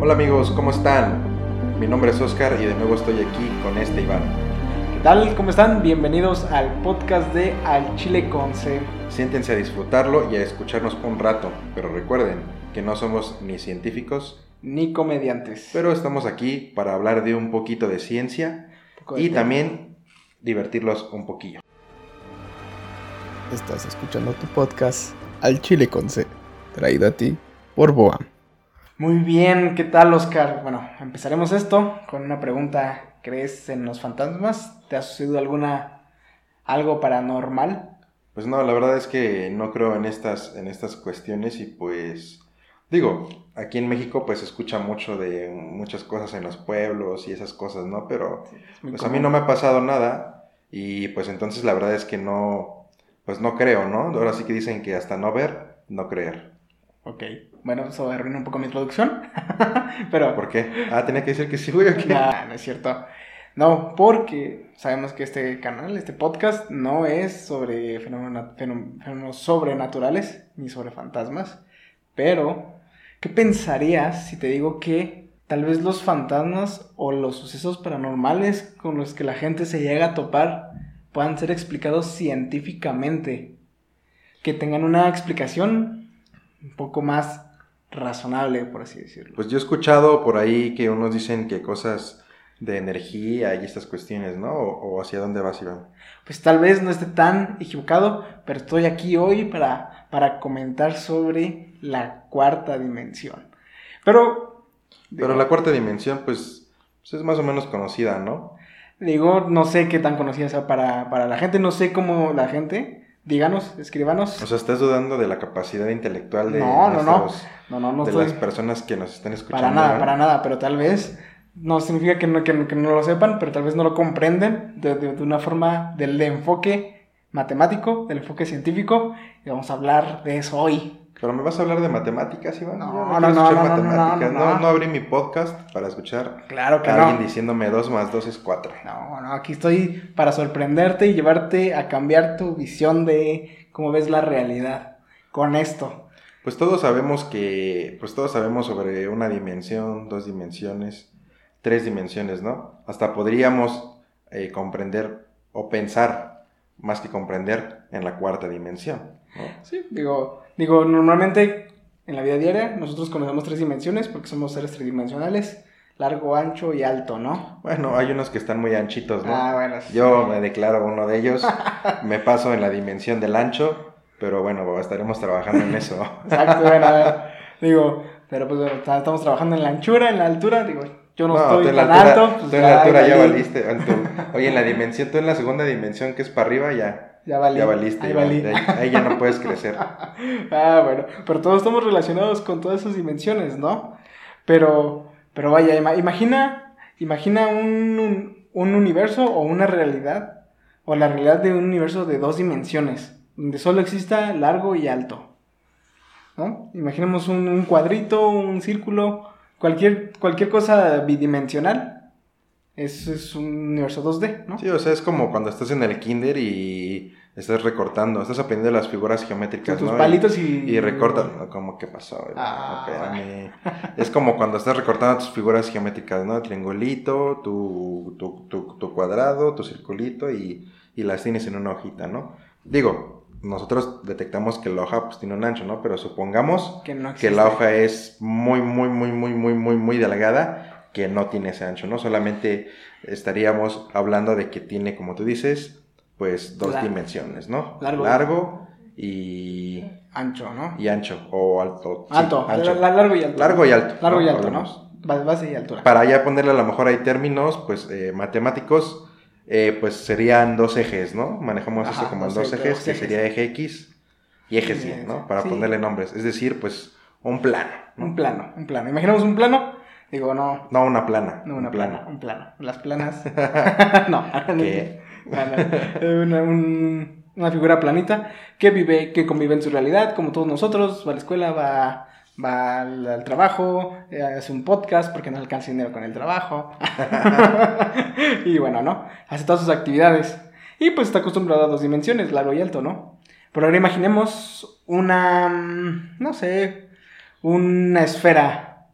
Hola amigos, ¿cómo están? Mi nombre es Oscar y de nuevo estoy aquí con este Iván. ¿Qué tal? ¿Cómo están? Bienvenidos al podcast de Al Chile con C. Siéntense a disfrutarlo y a escucharnos un rato, pero recuerden que no somos ni científicos Ni comediantes. pero estamos aquí para hablar de un poquito de ciencia poco de y tema. también divertirlos un poquillo. Estás escuchando tu podcast Al Chile con C, traído a ti por Boa. Muy bien, ¿qué tal, Oscar? Bueno, empezaremos esto con una pregunta. ¿Crees en los fantasmas? ¿Te ha sucedido alguna algo paranormal? Pues no, la verdad es que no creo en estas, en estas cuestiones y pues digo, aquí en México pues se escucha mucho de muchas cosas en los pueblos y esas cosas, ¿no? Pero pues a mí no me ha pasado nada y pues entonces la verdad es que no, pues no creo, ¿no? Ahora sí que dicen que hasta no ver, no creer. Ok, bueno, eso arruina un poco mi introducción. Pero ¿Por qué? Ah, tenía que decir que sí, güey, ¿o qué? Nah, no es cierto. No, porque sabemos que este canal, este podcast, no es sobre fenómeno- fenó- fenómenos sobrenaturales ni sobre fantasmas. Pero, ¿qué pensarías si te digo que tal vez los fantasmas o los sucesos paranormales con los que la gente se llega a topar puedan ser explicados científicamente? Que tengan una explicación un poco más razonable, por así decirlo. Pues yo he escuchado por ahí que unos dicen que cosas de energía y estas cuestiones, ¿no? O, o hacia dónde vas, Iván. pues tal vez no esté tan equivocado, pero estoy aquí hoy para, para comentar sobre la cuarta dimensión. Pero, Pero la cuarta dimensión, pues, pues es más o menos conocida, ¿no? digo, no sé qué tan conocida sea para, para la gente, no sé cómo la gente, díganos, escribanos. O sea, estás dudando de la capacidad intelectual de, No, no, no. no, no, no de estoy las personas que nos están escuchando. para nada, para nada, pero tal vez no significa que no, que, no- que no lo sepan, pero tal vez no lo comprenden de, de- de una forma del enfoque matemático, del enfoque científico, y vamos a hablar de eso hoy. Pero me vas a hablar de matemáticas, Iván. No, no, no, no, no, no, matemáticas. no, No, no. no abrí mi podcast para escuchar Claro que a no. alguien diciéndome 2 más 2 es 4. No, no, aquí estoy para sorprenderte y llevarte a cambiar tu visión de cómo ves la realidad con esto. Pues todos sabemos que, pues todos sabemos sobre una dimensión, dos dimensiones, tres dimensiones, ¿no? Hasta podríamos eh, comprender o pensar, más que comprender, en la cuarta dimensión, ¿no? Sí, digo, digo, normalmente en la vida diaria nosotros conocemos tres dimensiones porque somos seres tridimensionales, largo, ancho y alto, ¿no? Bueno, hay unos que están muy anchitos, ¿no? Ah, bueno. sí. Yo me declaro uno de ellos, me paso en la dimensión del ancho, pero bueno, estaremos trabajando en eso. Exacto, bueno, a ver, digo, pero pues estamos trabajando en la anchura, en la altura, digo, yo no, estoy en la tan altura, alto. pues tú en la altura ya valiste. oye, en la dimensión, tú en la segunda dimensión que es para arriba ya, Ya valí. ya valiste. ahí valí. Ahí, ahí ya no puedes crecer. Ah, bueno, pero todos estamos relacionados con todas esas dimensiones, ¿no? Pero, pero vaya, ima- imagina, imagina un, un, un universo o una realidad, o la realidad de un universo de dos dimensiones, donde solo exista largo y alto, ¿no? Imaginemos un, un cuadrito, un círculo, cualquier, cualquier cosa bidimensional, es, es un universo 2D, ¿no? Sí, o sea, es como cuando estás en el kinder y estás recortando, estás aprendiendo las figuras geométricas, tus ¿no? Y- palitos y... Y recortas, ¿cómo que pasó? Ah. Es como cuando estás recortando tus figuras geométricas, ¿no? Triangulito, tu, tu, tu, tu cuadrado, tu circulito y, y las tienes en una hojita, ¿no? Digo, nosotros detectamos que la hoja pues tiene un ancho, ¿no? Pero supongamos que no que la hoja es muy, muy, muy, muy, muy, muy, muy delgada, que no tiene ese ancho, ¿no? Solamente estaríamos hablando de que tiene, como tú dices, pues dos Largo. dimensiones, ¿no? Largo. y, Ancho, ¿no? y ancho, o alto. sí, Alto, ancho. largo y alto. Largo y alto, Largo ¿no? y alto. ¿no? Ba- Base y altura. Para ya ponerle a lo mejor hay términos, pues, eh, matemáticos, eh, pues serían dos ejes, ¿no? Manejamos Ajá, esto como en dos ejes, que sería eje X y eje Y, ¿no? Para sí. ponerle nombres. Es decir, pues, un plano, ¿no? Un plano, un plano. Imaginamos un plano. Digo, no, No una plana. no un una plano. plana, un plano. Las planas. no. Plana. Una, un- una figura planita que vive, que convive en su realidad, como todos nosotros. Va a la escuela, va, va al, al trabajo, eh, hace un podcast porque no alcanza dinero con el trabajo. y bueno, ¿no? Hace todas sus actividades. Y pues está acostumbrado a dos dimensiones, largo y alto, ¿no? Pero ahora imaginemos una, mm, no sé, una esfera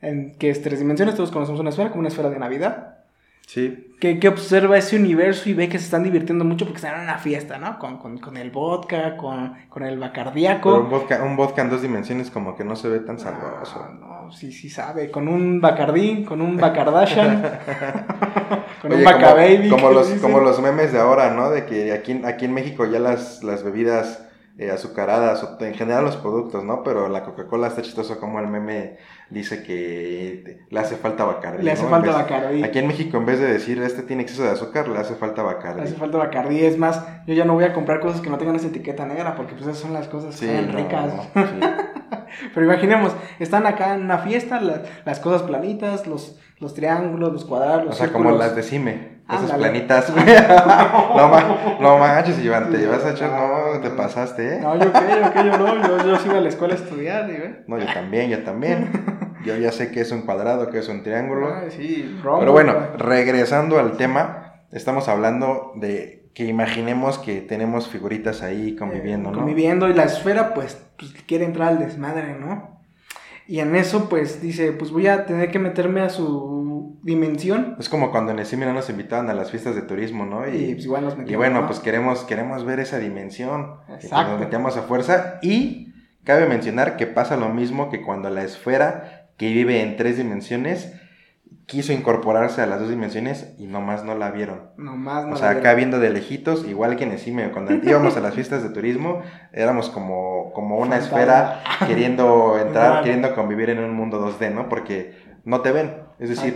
en que es tres dimensiones, todos conocemos una esfera como una esfera de Navidad. Sí. Que, que observa ese universo y ve que se están divirtiendo mucho porque están en una fiesta, ¿no? Con, con, con el vodka, con, con el Pero un bacardíaco. vodka, un vodka en dos dimensiones como que no se ve tan sabroso. Ah, no, sí, sí sabe. Con un bacardí, con un bacardashan, con Oye, un bacababy. como, como los, dicen. como los memes de ahora, ¿no? De que aquí, en- aquí en México ya las, las bebidas eh, azucaradas, o en general los productos, ¿no? Pero la Coca-Cola está chistoso como el meme dice que le hace falta Bacardi. Le hace falta vez- Bacardí. Aquí en México, en vez de decir este tiene exceso de azúcar, le hace falta Bacardi. Le hace falta Bacardí. Es más, yo ya no voy a comprar cosas que no tengan esa etiqueta negra porque pues esas son las cosas Sí, no, ricas. no, sí. Pero imaginemos, están acá en una fiesta, la- las cosas planitas, los, los triángulos, los cuadrados, O los sea, como las de Cime. Esas Ándale. planitas. no, ma- no manches, Iván, te llevas a echar, no, te pasaste, ¿eh? No, yo qué, yo qué, yo no, yo, yo sí iba a la escuela a estudiar, ve. No, yo también, yo también. Yo ya sé que es un cuadrado, que es un triángulo. Ay, sí, rombo, Pero bueno, regresando al tema, estamos hablando de que imaginemos que tenemos figuritas ahí conviviendo, Eh, ¿no? Conviviendo y la esfera, pues, pues, quiere entrar al desmadre, ¿no? Y en eso, pues, dice, pues voy a tener que meterme a su dimensión. Es como cuando en el CIMI no nos invitaban a las fiestas de turismo, ¿no? Y, Y, pues igual nos y metimos, bueno, ¿no? pues queremos, queremos ver esa dimensión. Y pues Exacto. nos metemos a fuerza. Y cabe mencionar que pasa lo mismo que cuando la esfera que vive en tres dimensiones quiso incorporarse a las dos dimensiones y nomás no la vieron. Nomás no O la sea, acá vieron. viendo de lejitos, igual que en el CIME, cuando íbamos a las fiestas de turismo, éramos como, como una Fantasma. esfera queriendo entrar, Vale. queriendo convivir en un mundo 2D, ¿no? Porque no te ven. Es decir,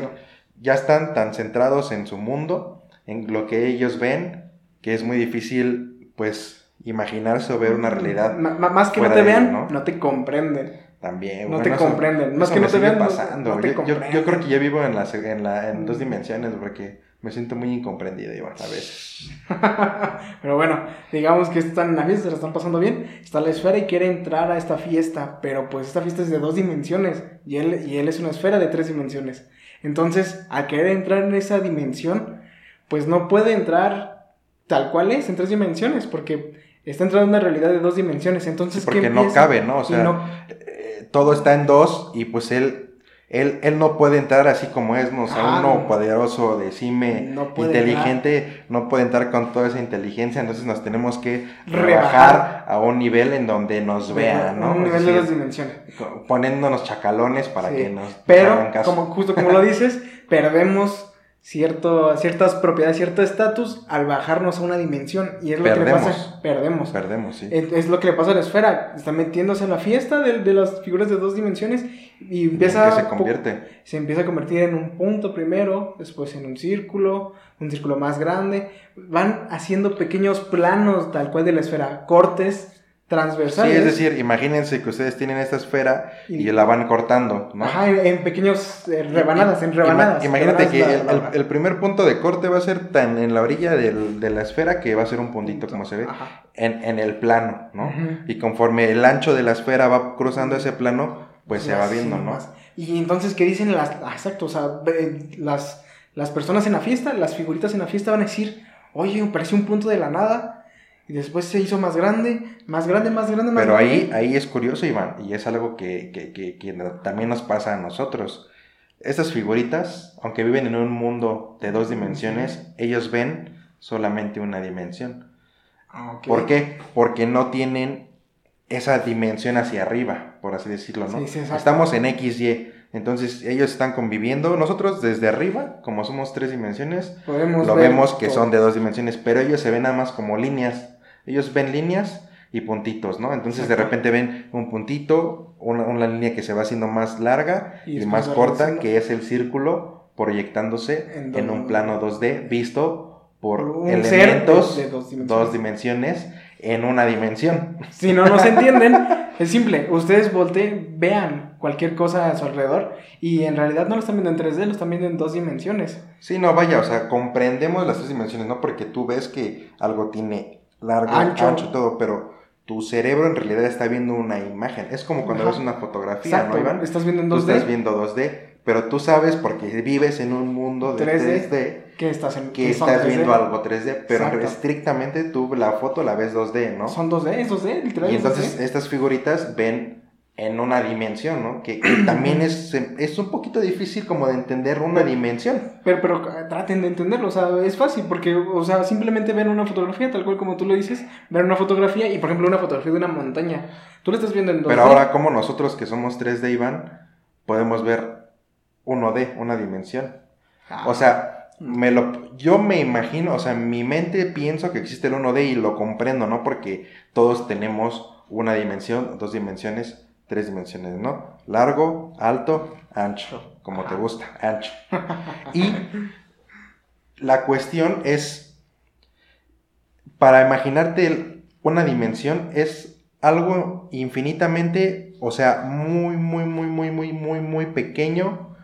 ya están tan centrados en su mundo, en lo que ellos ven, que es muy difícil, pues, imaginarse o ver una realidad Ma- ma- más que no te vean, ello, ¿no? no te comprenden. También. No bueno, te comprenden. Más que no te vean, pasando. no te yo, yo- creo que yo vivo en, la, seg- en, la, en dos dimensiones porque me siento muy incomprendido, Iván, a veces. Pero bueno, digamos que están en la fiesta, se la están pasando bien. Está la esfera y quiere entrar a esta fiesta. Pero pues esta fiesta es de dos dimensiones. Y él, y él es una esfera de tres dimensiones. Entonces, al querer entrar en esa dimensión, pues no puede entrar tal cual es, en tres dimensiones. Porque está entrando en una realidad de dos dimensiones. Entonces, Sí, ¿qué porque no cabe, ¿no? O sea, no- todo está en dos y pues él, él, él no puede entrar así como es, ¿no? O sea, Ah, uno no. poderoso, decime, No inteligente, no puede entrar con toda esa inteligencia, entonces nos tenemos que Rebajar. rebajar a un nivel en donde nos vean, ¿no? Un nivel de dos dimensiones. poniéndonos chacalones para Sí, que nos, Pero, caso. como, justo como lo dices, perdemos cierto, ciertas propiedades, cierto estatus al bajarnos a una dimensión. Y es lo que le pasa. Perdemos. Perdemos, sí. Es, es lo que le pasa a la esfera. Está metiéndose en la fiesta de, de las figuras de dos dimensiones y empieza ¿En qué se convierte? se empieza a convertir en un punto primero, después en un círculo, un círculo más grande. Van haciendo pequeños planos tal cual de la esfera, cortes Sí, transversales. es decir, imagínense que ustedes tienen esta esfera y, Y- la van cortando, ¿no? Ajá, en, en pequeños eh, rebanadas, en Ima- rebanadas. Imagínate rebanadas que la- el, la- el- la- el primer punto de corte va a ser tan en la orilla del- de la esfera que va a ser un puntito, como se ve, en, en el plano, ¿no? Y conforme el ancho de la esfera va cruzando ese plano, pues se va viendo, ¿no? nomás. Y entonces, ¿qué dicen las... ah, exacto, o sea, las, las personas en la fiesta, las figuritas en la fiesta van a decir, oye, me pareció un punto de la nada. Y después se hizo más grande, más grande, más grande, más Pero grande. ahí, ahí es curioso, Iván, y es algo que, que- que- que también nos pasa a nosotros. Estas figuritas, aunque viven en un mundo de dos dimensiones, ellos ven solamente una dimensión. Ah. ¿Por qué? Porque no tienen esa dimensión hacia arriba, por así decirlo, ¿no? Sí, sí, exacto. Estamos en XY, entonces ellos están conviviendo. Nosotros desde arriba, como somos tres dimensiones, Podemos lo ver vemos que todo. son de dos dimensiones, pero ellos se ven nada más como líneas. Ellos ven líneas y puntitos, ¿no? Entonces de repente ven un puntito, una, una línea que se va haciendo más larga Y más corta, que es el círculo proyectándose En un plano 2D visto por, un elementos de- de dos dimensiones. dos dimensiones en una dimensión. Si no nos entienden, es simple. Ustedes volteen, vean cualquier cosa a su alrededor y en realidad no lo están viendo en 3D, lo están viendo en dos dimensiones. Sí, no, vaya, o sea, comprendemos las tres dimensiones, ¿no? Porque tú ves que algo tiene largo, Ancho. ancho, y todo, pero tu cerebro en realidad está viendo una imagen. Es como cuando Ajá. ves una fotografía, Exacto, ¿no, Iván? estás viendo en Tú 2D. estás viendo 2D, pero tú sabes porque vives en un mundo de 3D, 3D, que estás en que estás 3D. viendo algo 3D, pero Exacto. estrictamente tú la foto la ves 2D, ¿no? Son 2D, es 2D, literal. Y es entonces 2D. estas figuritas ven en una dimensión, ¿no? Que, que también es, es un poquito difícil como de entender una dimensión. Pero, pero traten de entenderlo, o sea, es fácil, porque, o sea, simplemente ven una fotografía, tal cual como tú lo dices, ver una fotografía y, por ejemplo, una fotografía de una montaña. Tú la estás viendo en 2D. Pero ahora, como nosotros que somos 3D, Iván, podemos ver 1D, una dimensión. Ah, O sea, me lo, yo me imagino, o sea, en mi mente pienso que existe el 1D y lo comprendo, ¿no? Porque todos tenemos una dimensión, dos dimensiones, tres dimensiones, ¿no? Largo, alto, ancho, como te gusta, ancho. Y la cuestión es, para imaginarte una dimensión es algo infinitamente, o sea, muy, muy, muy, muy, muy, muy, muy pequeño,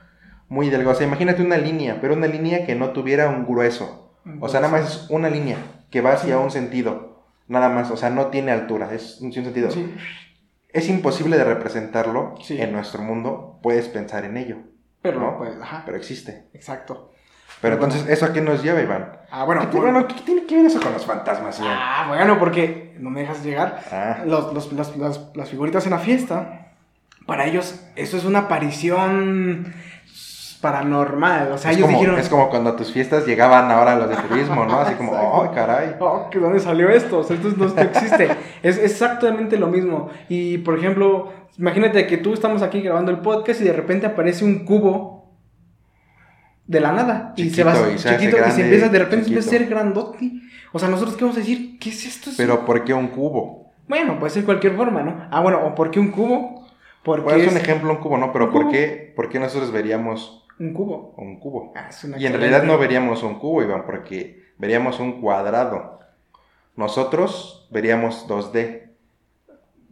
muy delgado. O sea, imagínate una línea, pero una línea que no tuviera un grueso. O sea, nada más es una línea que va hacia un sentido. Nada más, o sea, no tiene altura, es un sentido. Sí, Es imposible de representarlo Sí. en nuestro mundo. Puedes pensar en ello, pero ¿no? pues, ajá, pero existe. exacto. Pero Bueno. entonces, ¿eso a qué nos lleva, Iván? Ah, bueno, ¿Qué, bueno, ¿qué tiene que ver eso con los fantasmas, Iván? Ah, bueno, porque no me dejas llegar. Ah. Los, los- las, las- las figuritas en la fiesta, para ellos, eso es una aparición paranormal. O sea, es, ellos como, dijeron. es como cuando a tus fiestas llegaban ahora los de turismo, ¿no? Así como. ¡ay, caray! Oh, ¿que ¿dónde salió esto? O sea, esto no existe. es exactamente lo mismo. Y, por ejemplo, imagínate que tú estamos aquí grabando el podcast y de repente aparece un cubo de la nada. y se Chiquito, va y se chiquito y grande, se empieza, de repente chiquito. empieza a ser grandote. O sea, nosotros qué vamos a decir, ¿qué es esto? Es Pero ¿por qué un cubo? Bueno, puede ser cualquier forma, ¿no? Ah, bueno, ¿o por qué un cubo? Porque Bueno, es es un ejemplo un cubo, ¿no? Pero ¿por qué, ¿por qué nosotros veríamos un cubo. un cubo? Ah, es una Y en realidad no veríamos un cubo, Iván, porque veríamos un cuadrado. Nosotros veríamos 2D.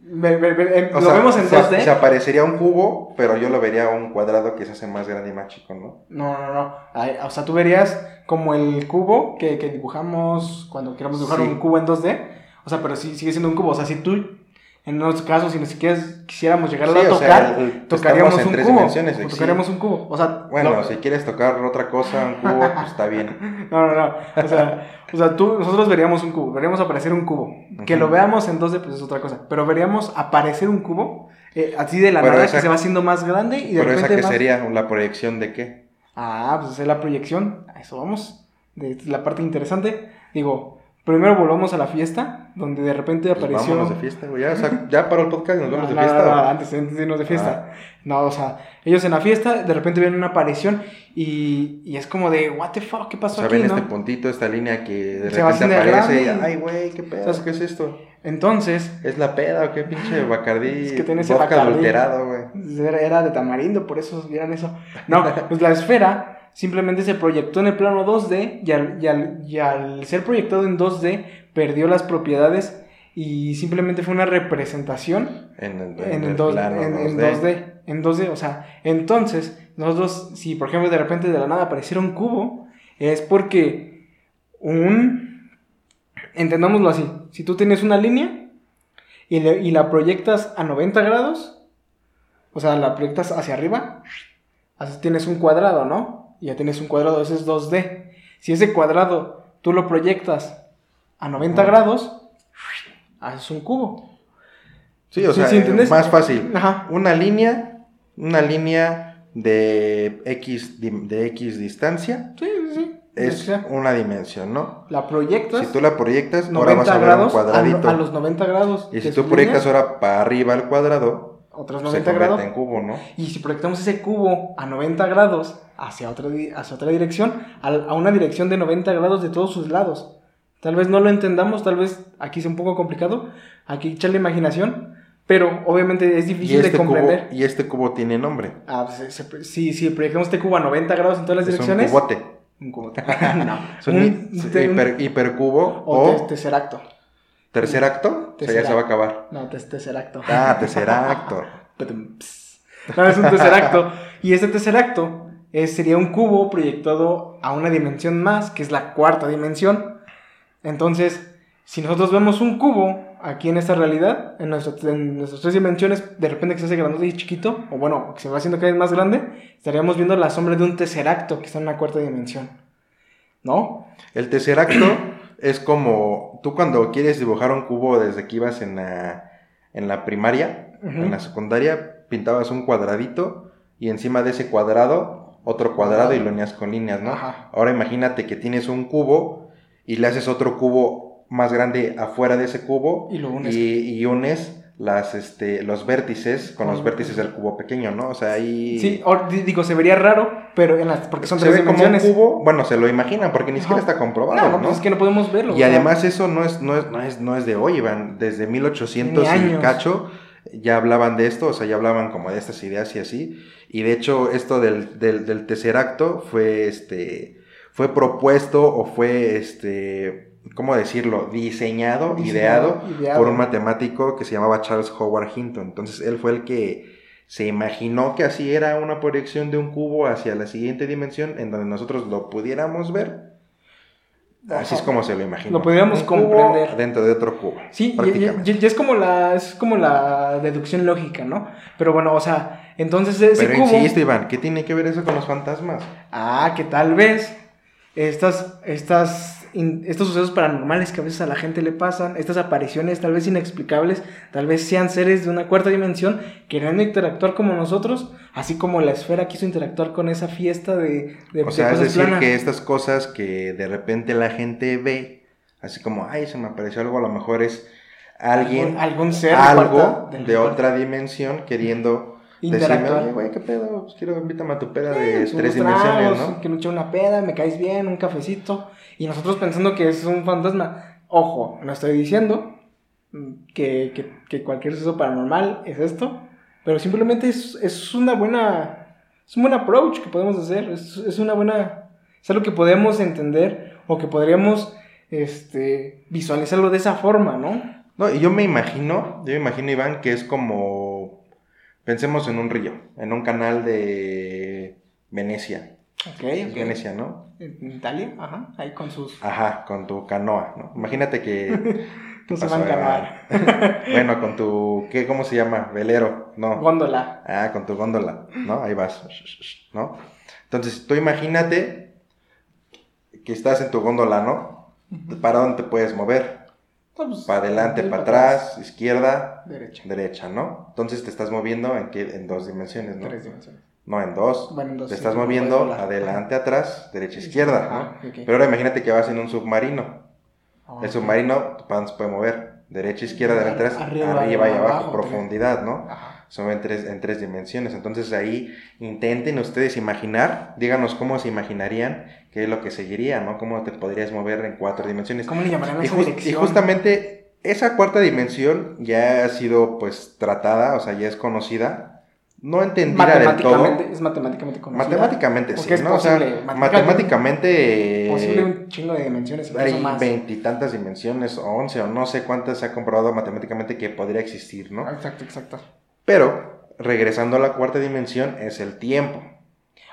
Ve- ve- ve- em, O lo sea, vemos en se, 2D. se aparecería un cubo, pero yo lo vería un cuadrado que se hace más grande y más chico, ¿no? No, no, no. Ay, o sea, tú verías como el cubo que, que dibujamos cuando queramos dibujar Sí. un cubo en 2D. O sea, pero sí sigue siendo un cubo. O sea, si tú, en unos casos, si ni siquiera quisiéramos llegar Sí, a sea, tocar, el- tocaríamos un tres cubo. o sí. tocaríamos un cubo. O sea, Bueno, si quieres tocar otra cosa, un cubo, pues está bien. No, no, no. O sea, o sea tú, nosotros veríamos un cubo, veríamos aparecer un cubo. Que Ujú. lo veamos en 2D, pues es otra cosa. Pero veríamos aparecer un cubo, eh, así de la Pero nada, esa- que se va haciendo más grande y de Pero esa repente que más... sería la proyección de qué? Ah, pues es la proyección. A eso vamos. De la parte interesante. Digo, primero volvamos a la fiesta, donde de repente Pues apareció... vámonos de fiesta, güey. Ya, o sea, ya paró el podcast y nos vamos No, de fiesta. no, ¿o? no, antes, antes de irnos de fiesta. No, o sea, ellos en la fiesta, de repente ven una aparición y, y es como de, what the fuck, ¿qué O pasó sea, aquí, ven este puntito, esta línea que de Se repente aparece y, ay, güey, qué pedo, ¿Sabes? ¿qué es esto? Entonces, ¿Es la peda o qué pinche Bacardí? Es que tiene ese Bacardí. adulterado, güey. Era, era de tamarindo, por eso vieran eso. No, pues la esfera simplemente se proyectó en el plano 2D y al, y al- y al ser proyectado en 2D perdió las propiedades y simplemente fue una representación En el, en, el el dos- plano en- en 2D. 2D. En 2D, o sea, entonces nosotros, si por ejemplo de repente de la nada apareciera un cubo, es porque un... Entendámoslo así, si tú tienes una línea y, le- y la proyectas a 90 grados, o sea, la proyectas hacia arriba, así tienes un cuadrado, ¿no? Y ya tienes un cuadrado, ese es 2D. Si ese cuadrado tú lo proyectas a 90 Ujú. grados, haces un cubo. Sí, o Sí, sea, sí, ¿entiendes? más fácil. Ajá. Una línea, una línea de X, de X distancia Sí, sí, sí. es una dimensión, ¿no? la proyectas Si tú la proyectas, ahora 90 vas a ver un a, a los 90 grados. Y si tú proyectas ahora para arriba el cuadrado, otros se 90 convierte grados. en cubo, ¿no? Y si proyectamos ese cubo a 90 grados hacia otra, hacia otra dirección, al- a, una dirección de 90 grados de todos sus lados. Tal vez no lo entendamos, tal vez aquí sea un poco complicado, aquí echarle imaginación, pero obviamente es difícil este, de cubo, comprender. y este cubo tiene nombre. Ah, pues, se- si, si proyectamos este cubo a 90 grados en todas las Es un direcciones... cubote. Un cubo. no. Es un, Un- un- hiper- hipercubo o o, tesseracto. tercer acto. O sea, ya se va a acabar. No, tes- tesseracto. Ah, tercer acto. No, es un tesseracto. y ese tesseracto eh, sería un cubo proyectado a una dimensión más, que es la cuarta dimensión. Entonces, si nosotros vemos un cubo aquí en esta realidad, en, nuestro- en nuestras tres dimensiones, de repente que se hace grandote y chiquito, o bueno, que se va haciendo cada vez más grande, estaríamos viendo la sombra de un tesseracto que está en la cuarta dimensión. ¿No? El tercer acto es como tú cuando quieres dibujar un cubo desde que ibas en la, en la primaria. En la secundaria pintabas un cuadradito y encima de ese cuadrado otro cuadrado y lo unías con líneas, ¿no? Ajá. Ahora imagínate que tienes un cubo y le haces otro cubo más grande afuera de ese cubo Y lo unes. y, y unes las, este, los vértices con los Con- vértices del cubo pequeño, ¿no? O sea, ahí... Sí, digo, se vería raro, pero en las, porque son se tres ve como un dimensiones. cubo, bueno, se lo imaginan porque ni siquiera está comprobado, No, ¿no? pues es que no podemos verlo. o Y sea, además eso no es, no es, no es, no es de hoy, Iván. Desde 1800 Ni y cacho ya hablaban de esto, o sea, ya hablaban como de estas ideas y así. Y de hecho esto del, del, del tesseracto fue, este, fue propuesto o fue, este, ¿cómo decirlo? Diseñado, Diseñado, ideado, ideado. por un matemático que se llamaba Charles Howard Hinton. Entonces él fue el que se imaginó que así era una proyección de un cubo hacia la siguiente dimensión en donde nosotros lo pudiéramos ver. Así es como se lo imaginó. Lo pudiéramos Un cubo comprender. Dentro de otro cubo. Sí, y- y es como la es como la deducción lógica, ¿no? Pero bueno, o sea, entonces ese Pero cubo insisto, Iván, ¿qué tiene que ver eso con los fantasmas? Ah, que tal vez estas, estas, in- estos sucesos paranormales que a veces a la gente le pasan, estas apariciones tal vez inexplicables, tal vez sean seres de una cuarta dimensión queriendo interactuar como nosotros, así como la esfera quiso interactuar con esa fiesta de, de, O de sea, es cosas decir, planas. que estas cosas que de repente la gente ve, así como, ay, se me apareció algo, a lo mejor es alguien, algún, algún ser de algo cuarta- de otra dimensión queriendo interactuar. oye, güey, ¿qué pedo? Pues quiero, invítame a tu peda Eh, de pues, tres dimensiones, ¿no? Que me eche una peda, me caes bien, un cafecito. Y nosotros pensando que es un fantasma. Ojo, no estoy diciendo que, que, que cualquier suceso paranormal es esto. Pero simplemente es, es una buena. Es un buen approach que podemos hacer. Es, es una buena. Es algo que podemos entender o que podríamos este, visualizarlo de esa forma, ¿no? No, y yo me imagino, yo me imagino, Iván, que es como, pensemos en un río, en un canal de Venecia, Ok. Venecia, ¿no? En Italia, ajá, ahí con sus. Ajá, con tu canoa, ¿no? Imagínate que... ¿qué No se van a canoar. bueno, con tu, ¿qué, ¿cómo se llama? Velero, no. Góndola. Ah, con tu góndola, ¿no? Ahí vas, ¿no? Entonces, tú imagínate que estás en tu góndola, ¿no? ¿Para dónde te puedes mover? No, pues, Para adelante, para atrás, izquierda, Derecha. derecha, ¿no? Entonces te estás moviendo en, qué? en dos dimensiones, ¿no? Tres dimensiones. No, en dos. Bueno, en dos, te estás moviendo adelante, atrás, derecha, izquierda, ¿no? Pero ahora imagínate que vas en un submarino. Ah, El submarino, pan se puede mover. Derecha, izquierda, adelante, atrás, arriba, arriba, y abajo, profundidad, ¿no? Ajá. Son en tres, en tres dimensiones. Entonces ahí intenten ustedes imaginar, díganos cómo se imaginarían, qué es lo que seguiría, ¿no? Cómo te podrías mover en cuatro dimensiones. ¿Cómo le llamarían Y, esa jus- dirección? y justamente esa cuarta dimensión ya ha sido pues tratada, o sea, ya es conocida. No entendida del todo. es matemáticamente conocida. Matemáticamente sí, es ¿no? O sea, matemáticamente Posible un chingo de dimensiones, hay veintitantas dimensiones, o once, o no sé cuántas se ha comprobado matemáticamente que podría existir, ¿no? Exacto, exacto. Pero, regresando a la cuarta dimensión, es el tiempo.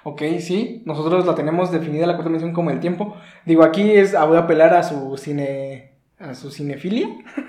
Ok, sí, nosotros la tenemos definida la cuarta dimensión como el tiempo. Digo, aquí es, voy a apelar a su cine, a su cinefilia.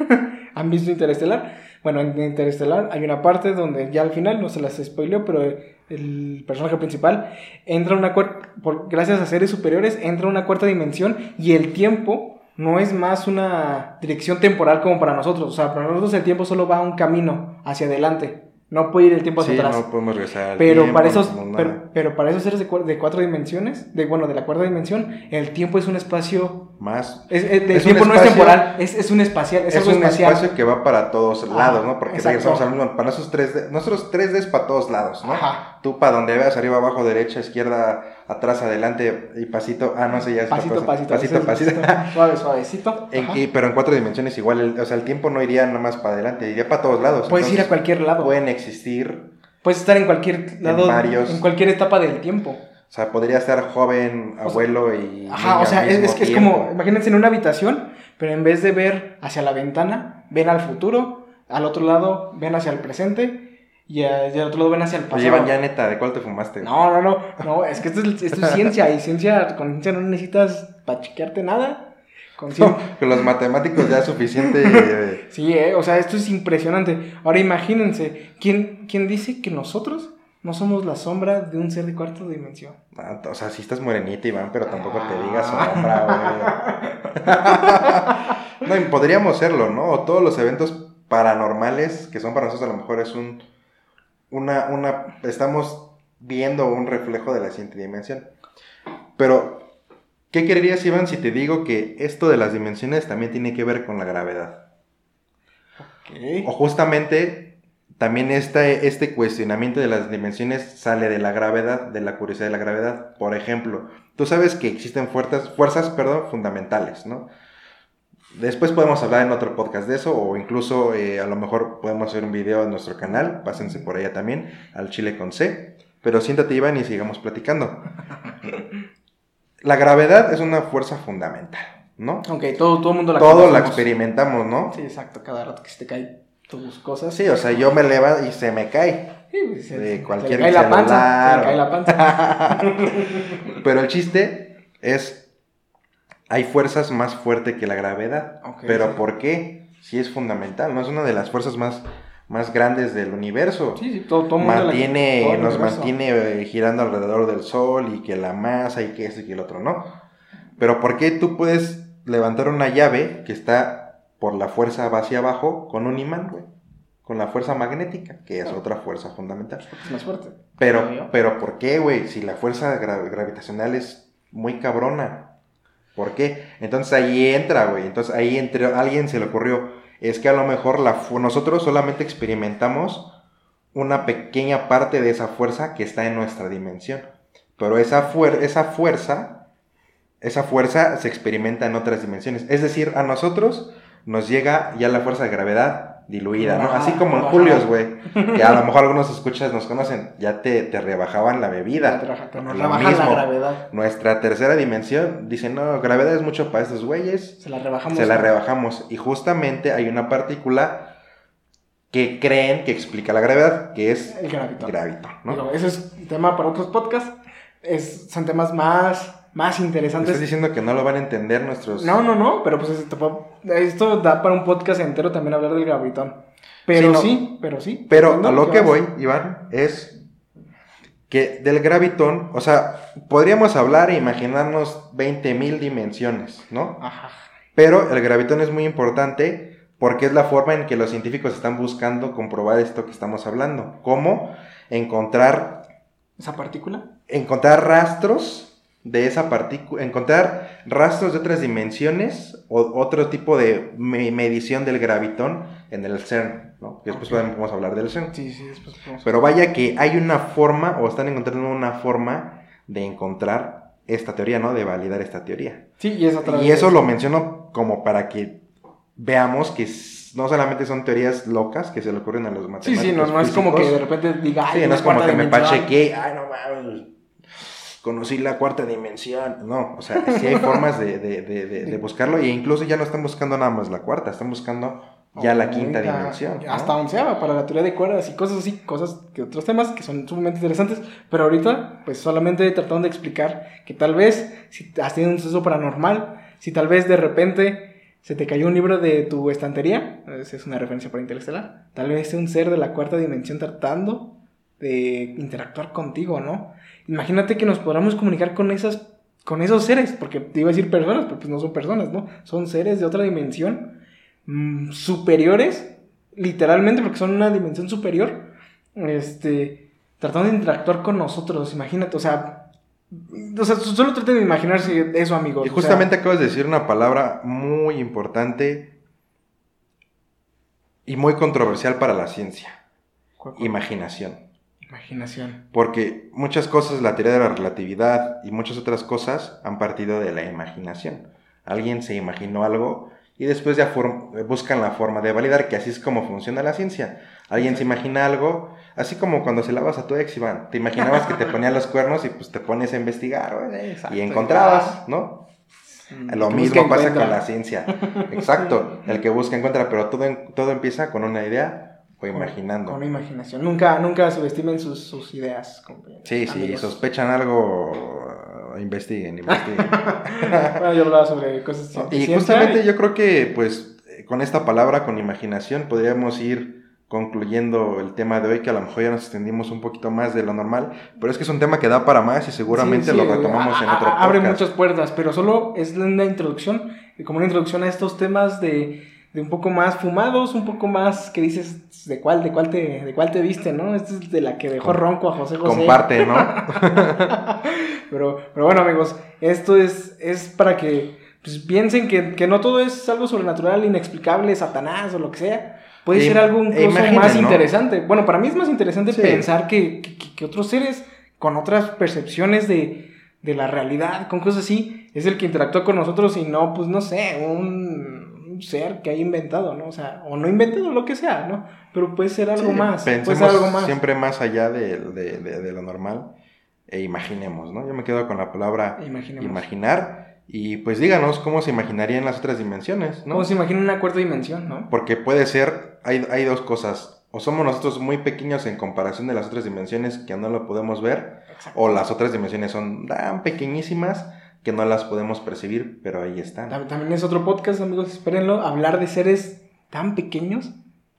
¿Han visto Interestelar? Bueno, en Interestelar hay una parte donde ya al final, no se las spoileo, pero el personaje principal entra a una cuarta, por, gracias a seres superiores, entra a una cuarta dimensión y el tiempo no es más una dirección temporal como para nosotros. O sea, para nosotros el tiempo solo va un camino hacia adelante. No puede ir el tiempo hacia Sí, atrás. no podemos regresar Pero tiempo, para no esos, nada. pero, pero para esos seres de, cua- de cuatro dimensiones, de bueno, de la cuarta dimensión, el tiempo es un espacio. Más Es, es- el Es tiempo no es espacio- temporal, es, es un espacial, es, algo un espacial. espacio que va para todos lados, ¿no? Porque exacto. regresamos al mismo, para nosotros 3D, nosotros 3D es para todos lados, ¿no? Ajá. Tú para donde veas, arriba, abajo, derecha, izquierda, atrás, adelante y pasito, ah, no sé, ya es otra Pasito, cosa. pasito, pasito, pasito. Suave, suavecito. En- y- pero en cuatro dimensiones igual, el- o sea, el tiempo no iría nada más para adelante, iría para todos lados. Puedes ir a cualquier lado. Pueden existir, Puedes estar en cualquier lado, en, varios- cualquier etapa del tiempo. o sea, podría estar joven, sea, abuelo y. Ajá, o sea, es, es que es como, imagínense en una habitación, pero en vez de ver hacia la ventana, ven al futuro, al otro lado ven hacia el presente y, al otro lado ven hacia el pasado. Oye, Iván, ya neta, ¿de cuál te fumaste? No, no, no, no, es que esto es, esto es ciencia y ciencia, con ciencia no necesitas pachiquearte nada. Con cien- Con los matemáticos ya es suficiente. eh, Sí, eh, o sea, esto es impresionante. Ahora imagínense, ¿quién, ¿quién dice que nosotros no somos la sombra de un ser de cuarta dimensión? ah, o sea, sí estás morenita, Iván, pero tampoco te digas Ah. sombra, güey. no, y podríamos serlo, ¿no? O todos los eventos paranormales, que son para nosotros a lo mejor es un, una, una, estamos viendo un reflejo de la siguiente dimensión. Pero, ¿qué querías, Iván, si te digo que esto de las dimensiones también tiene que ver con la gravedad? O justamente también este, este cuestionamiento de las dimensiones sale de la gravedad, de la curiosidad de la gravedad. Por ejemplo, tú sabes que existen fuerzas, fuerzas perdón, fundamentales, ¿no? Después podemos hablar en otro podcast de eso, o incluso eh, a lo mejor podemos hacer un video en nuestro canal, pásense por allá también, al Chile con C. Pero siéntate, Iván, y sigamos platicando. La gravedad es una fuerza fundamental, ¿no? Ok, todo, todo el mundo la Todo la experimentamos, ¿no? Sí, exacto, cada rato que se te caen tus cosas. Sí, o sea, yo me levanto y se me cae. Sí, pues, se- de cualquier se le cae la panza, se le cae o- la panza. Pero el chiste es, hay fuerzas más fuertes que la gravedad. Pero sí. ¿por qué? Si es fundamental, ¿no? Es una de las fuerzas más, más grandes del universo. Sí, sí, todo, todo mantiene, todo el nos universo. mantiene eh, girando alrededor del sol y que la masa y que esto y que el otro, ¿no? Pero ¿por qué tú puedes levantar una llave que está por la fuerza hacia abajo con un imán, güey? Con la fuerza magnética, que es otra fuerza fundamental. Es más fuerte. Pero, pero ¿por qué, güey? Si la fuerza gra- gravitacional es muy cabrona. ¿Por qué? Entonces ahí entra, güey. Entonces ahí entre alguien se le ocurrió. Es que a lo mejor la nosotros solamente experimentamos una pequeña parte de esa fuerza que está en nuestra dimensión. Pero esa, fuer- esa fuerza, esa fuerza se experimenta en otras dimensiones. Es decir, a nosotros nos llega ya la fuerza de gravedad diluida, ¿no? Así como en. Julios, güey. Que a lo mejor algunos escuchas nos conocen, ya te, te rebajaban la bebida. Lo rebajan la mismo. gravedad. Nuestra tercera dimensión dice, no, gravedad es mucho para estos güeyes, Se la rebajamos. se la rebajamos. Y justamente hay una partícula que creen que explica la gravedad, que es El gravitón. gravitón, ¿no? Ese es tema para otros podcasts. Es, son temas más, más interesantes. ¿Estás diciendo que no lo van a entender nuestros... No, no, no, pero pues esto, da para un podcast entero también hablar del gravitón. Pero Sí, no. sí, pero sí. Pero a lo que vas. voy, Iván, es que del gravitón, o sea, podríamos hablar e imaginarnos 20.000 dimensiones, ¿no? Ajá. Pero el gravitón es muy importante porque es la forma en que los científicos están buscando comprobar esto que estamos hablando. ¿Cómo? Encontrar, ¿Esa partícula? encontrar rastros de esa partícula, encontrar rastros de otras dimensiones o otro tipo de me- medición del gravitón en el CERN, ¿no? Que después podemos hablar del CERN. Sí, sí, después podemos- Pero vaya que hay una forma, o están encontrando una forma de encontrar esta teoría, ¿no? De validar esta teoría. Sí, y es otra Y eso lo menciono como para que veamos que no solamente son teorías locas que se le ocurren a los Sí, matemáticos. sí, no, no es como que de repente diga, ay, Sí, no es como que me pachequé, ay, no mames, conocí la cuarta dimensión. No, o sea, sí hay formas de, de, de, buscarlo e incluso ya no están buscando nada más la cuarta, están buscando ya la quinta dimensión. ¿no? Hasta onceava para la teoría de cuerdas y cosas así, cosas que otros temas que son sumamente interesantes. Pero ahorita, pues solamente tratando de explicar que tal vez, si has tenido un suceso paranormal, si tal vez de repente se te cayó un libro de tu estantería, esa es una referencia para Interestelar, tal vez sea un ser de la cuarta dimensión tratando de interactuar contigo, ¿no? Imagínate que nos podamos comunicar con esas con esos seres, porque te iba a decir personas, pero pues no son personas, ¿no? Son seres de otra dimensión mm, superiores, literalmente, porque son una dimensión superior, este, tratando de interactuar con nosotros, imagínate, o sea, o sea, solo traten de imaginarse eso, amigos. Y o justamente sea, acabas de decir una palabra muy importante y muy controversial para la ciencia. Imaginación. Imaginación. Porque muchas cosas, la teoría de la relatividad y muchas otras cosas han partido de la imaginación. Alguien se imaginó algo y después ya buscan la forma de validar que así es como funciona la ciencia. Alguien se imagina algo, así como cuando se lavas a tu ex, Iván. Te imaginabas que te ponía los cuernos y pues te pones a investigar Exacto. y encontrabas, ¿no? Mm, Lo mismo pasa encuentra. con la ciencia. Exacto. El que busca encuentra, pero todo, todo empieza con una idea o imaginando. Con imaginación. Nunca, nunca subestimen sus, sus ideas. compañeros, Sí, sí, amigos. sospechan algo, investiguen, investiguen. bueno, yo hablaba sobre cosas y justamente y- yo creo que, pues, con esta palabra, con imaginación, podríamos ir concluyendo el tema de hoy, que a lo mejor ya nos extendimos un poquito más de lo normal, pero es que es un tema que da para más y seguramente Sí, sí, lo retomamos en otro a- Abre podcast. muchas puertas, pero solo es una introducción, como una introducción a estos temas de, de un poco más fumados, un poco más que dices de cuál, de cuál te, de cuál te viste, ¿no? Esta es de la que dejó ronco a José José. Comparte, ¿no? pero, pero bueno, amigos, esto es, es para que pues, piensen que, que no todo es algo sobrenatural, inexplicable, satanás o lo que sea. Puede E- ser algo e incluso imaginen, más ¿no? interesante. Bueno, para mí es más interesante Sí. pensar que, que- otros seres con otras percepciones de, de la realidad, con cosas así, es el que interactúa con nosotros y no, pues no sé, un, un ser que haya inventado, ¿no? O sea, o no inventado, lo que sea, ¿no? Pero puede ser algo Sí, más. Puede Pensemos ser algo más. siempre más allá de, de- de- de lo normal e imaginemos, ¿no? Yo me quedo con la palabra Imaginemos. imaginar y pues díganos cómo se imaginarían las otras dimensiones, ¿no? ¿Cómo se imagina una cuarta dimensión, no? Porque puede ser, hay, hay dos cosas, o somos nosotros muy pequeños en comparación de las otras dimensiones que no lo podemos ver, Exacto. o las otras dimensiones son tan pequeñísimas que no las podemos percibir, pero ahí están. Tam- También es otro podcast, amigos, espérenlo. Hablar de seres tan pequeños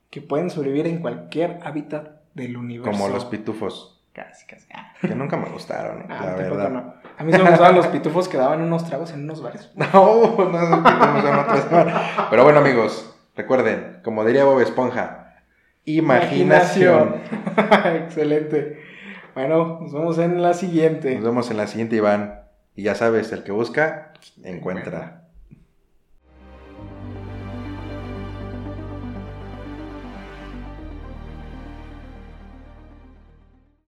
que pueden sobrevivir en cualquier hábitat del universo. Como los pitufos, Casi, casi. Ah, que nunca me gustaron, ah, la verdad. no. A mí solo me gustaban los pitufos que daban unos tragos en unos bares. No, no esos pitufos son otros. Pero bueno, amigos, recuerden, como diría Bob Esponja, imaginación. Excelente. Bueno, nos vemos en la siguiente. Nos vemos en la siguiente, Iván. Y ya sabes, el que busca, encuentra.